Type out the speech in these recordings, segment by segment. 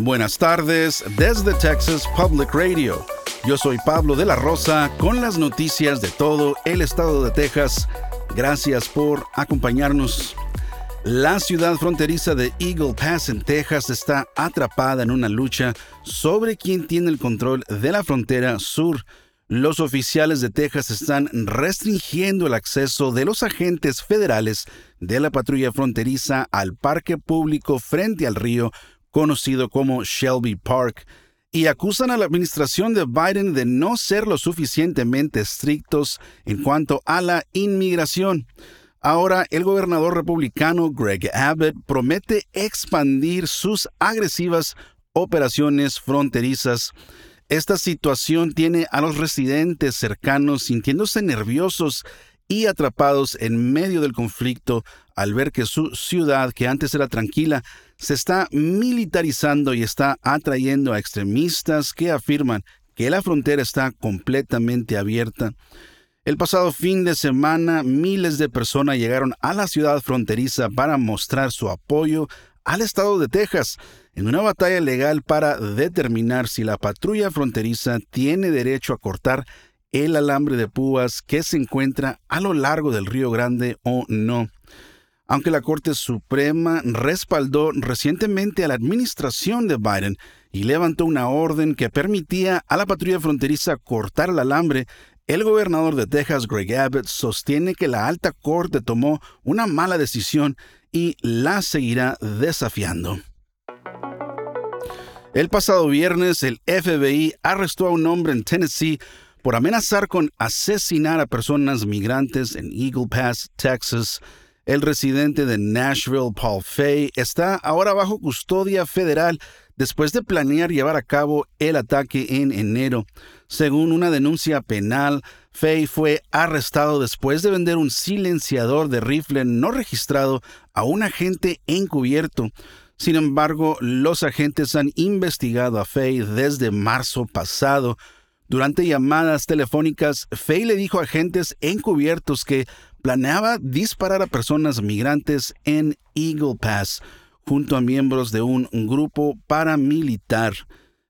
Buenas tardes desde Texas Public Radio. Yo soy Pablo de la Rosa con las noticias de todo el estado de Texas. Gracias por acompañarnos. La ciudad fronteriza de Eagle Pass en Texas está atrapada en una lucha sobre quién tiene el control de la frontera sur. Los oficiales de Texas están restringiendo el acceso de los agentes federales de la patrulla fronteriza al parque público frente al río conocido como Shelby Park, y acusan a la administración de Biden de no ser lo suficientemente estrictos en cuanto a la inmigración. Ahora el gobernador republicano Greg Abbott promete expandir sus agresivas operaciones fronterizas. Esta situación tiene a los residentes cercanos sintiéndose nerviosos y atrapados en medio del conflicto al ver que su ciudad, que antes era tranquila, se está militarizando y está atrayendo a extremistas que afirman que la frontera está completamente abierta. El pasado fin de semana, miles de personas llegaron a la ciudad fronteriza para mostrar su apoyo al estado de Texas en una batalla legal para determinar si la patrulla fronteriza tiene derecho a cortar el alambre de púas que se encuentra a lo largo del Río Grande o no. Aunque la Corte Suprema respaldó recientemente a la administración de Biden y levantó una orden que permitía a la patrulla fronteriza cortar el alambre, el gobernador de Texas, Greg Abbott, sostiene que la alta corte tomó una mala decisión y la seguirá desafiando. El pasado viernes, el FBI arrestó a un hombre en Tennessee por amenazar con asesinar a personas migrantes en Eagle Pass, Texas. El residente de Nashville, Paul Fay, está ahora bajo custodia federal después de planear llevar a cabo el ataque en enero. Según una denuncia penal, Fay fue arrestado después de vender un silenciador de rifle no registrado a un agente encubierto. Sin embargo, los agentes han investigado a Fay desde marzo pasado durante llamadas telefónicas, Fay le dijo a agentes encubiertos que planeaba disparar a personas migrantes en Eagle Pass junto a miembros de un grupo paramilitar.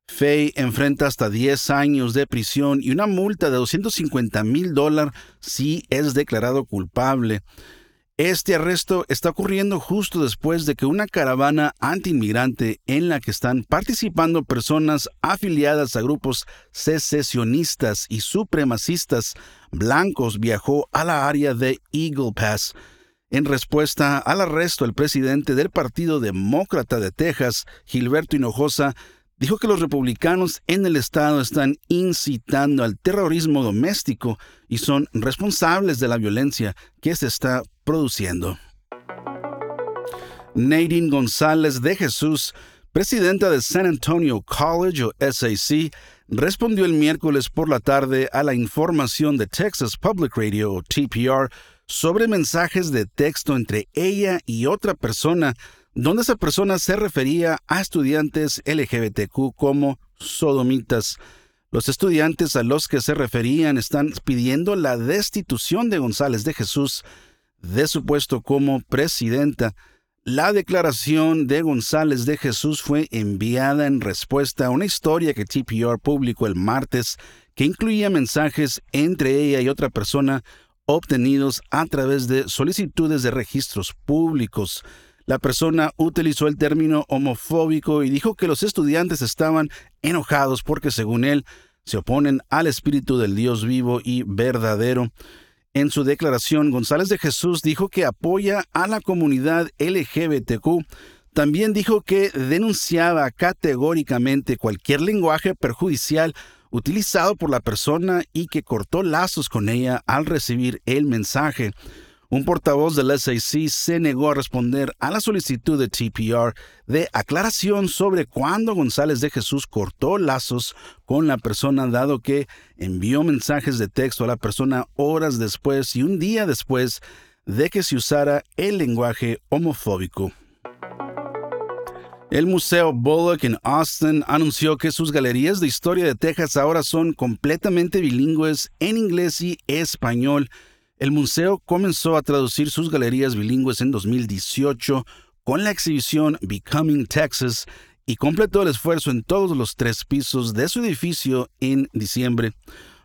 Fay enfrenta hasta 10 años de prisión y una multa de 250 mil dólares si es declarado culpable. Este arresto está ocurriendo justo después de que una caravana antiinmigrante en la que están participando personas afiliadas a grupos secesionistas y supremacistas blancos viajó a la área de Eagle Pass. En respuesta al arresto, el presidente del Partido Demócrata de Texas, Gilberto Hinojosa, dijo que los republicanos en el estado están incitando al terrorismo doméstico y son responsables de la violencia que se está produciendo. Nadine González de Jesús, presidenta de San Antonio College o SAC, respondió el miércoles por la tarde a la información de Texas Public Radio o TPR sobre mensajes de texto entre ella y otra persona donde esa persona se refería a estudiantes LGBTQ como sodomitas. Los estudiantes a los que se referían están pidiendo la destitución de González de Jesús de su puesto como presidenta. La declaración de González de Jesús fue enviada en respuesta a una historia que TPR publicó el martes que incluía mensajes entre ella y otra persona obtenidos a través de solicitudes de registros públicos. La persona utilizó el término homofóbico y dijo que los estudiantes estaban enojados porque, según él, se oponen al espíritu del Dios vivo y verdadero. En su declaración, González de Jesús dijo que apoya a la comunidad LGBTQ. También dijo que denunciaba categóricamente cualquier lenguaje perjudicial utilizado por la persona y que cortó lazos con ella al recibir el mensaje. Un portavoz del SAC se negó a responder a la solicitud de TPR de aclaración sobre cuándo González de Jesús cortó lazos con la persona dado que envió mensajes de texto a la persona horas después y un día después de que se usara el lenguaje homofóbico. El Museo Bullock en Austin anunció que sus galerías de historia de Texas ahora son completamente bilingües en inglés y español el museo comenzó a traducir sus galerías bilingües en 2018 con la exhibición Becoming Texas y completó el esfuerzo en todos los tres pisos de su edificio en diciembre.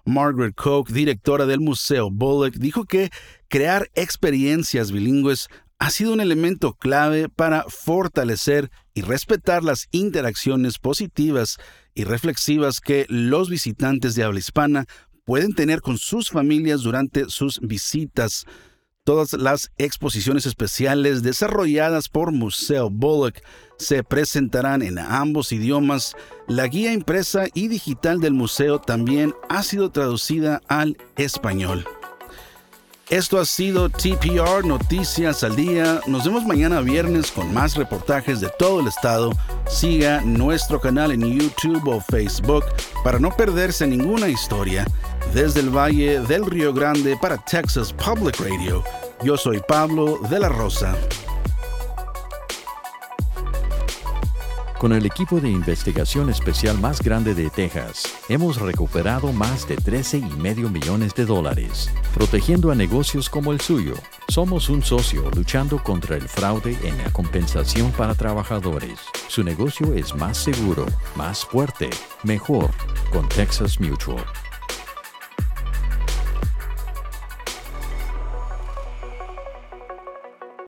Margaret Koch, directora del Museo Bullock, dijo que crear experiencias bilingües ha sido un elemento clave para fortalecer y respetar las interacciones positivas y reflexivas que los visitantes de habla hispana pueden tener con sus familias durante sus visitas. Todas las exposiciones especiales desarrolladas por Museo Bullock se presentarán en ambos idiomas. La guía impresa y digital del museo también ha sido traducida al español. Esto ha sido TPR Noticias al Día. Nos vemos mañana viernes con más reportajes de todo el estado. Siga nuestro canal en YouTube o Facebook para no perderse ninguna historia. Desde el Valle del Río Grande para Texas Public Radio, yo soy Pablo de la Rosa. Con el equipo de investigación especial más grande de Texas, hemos recuperado más de 13 y medio millones de dólares, protegiendo a negocios como el suyo. Somos un socio luchando contra el fraude en la compensación para trabajadores. Su negocio es más seguro, más fuerte, mejor con Texas Mutual.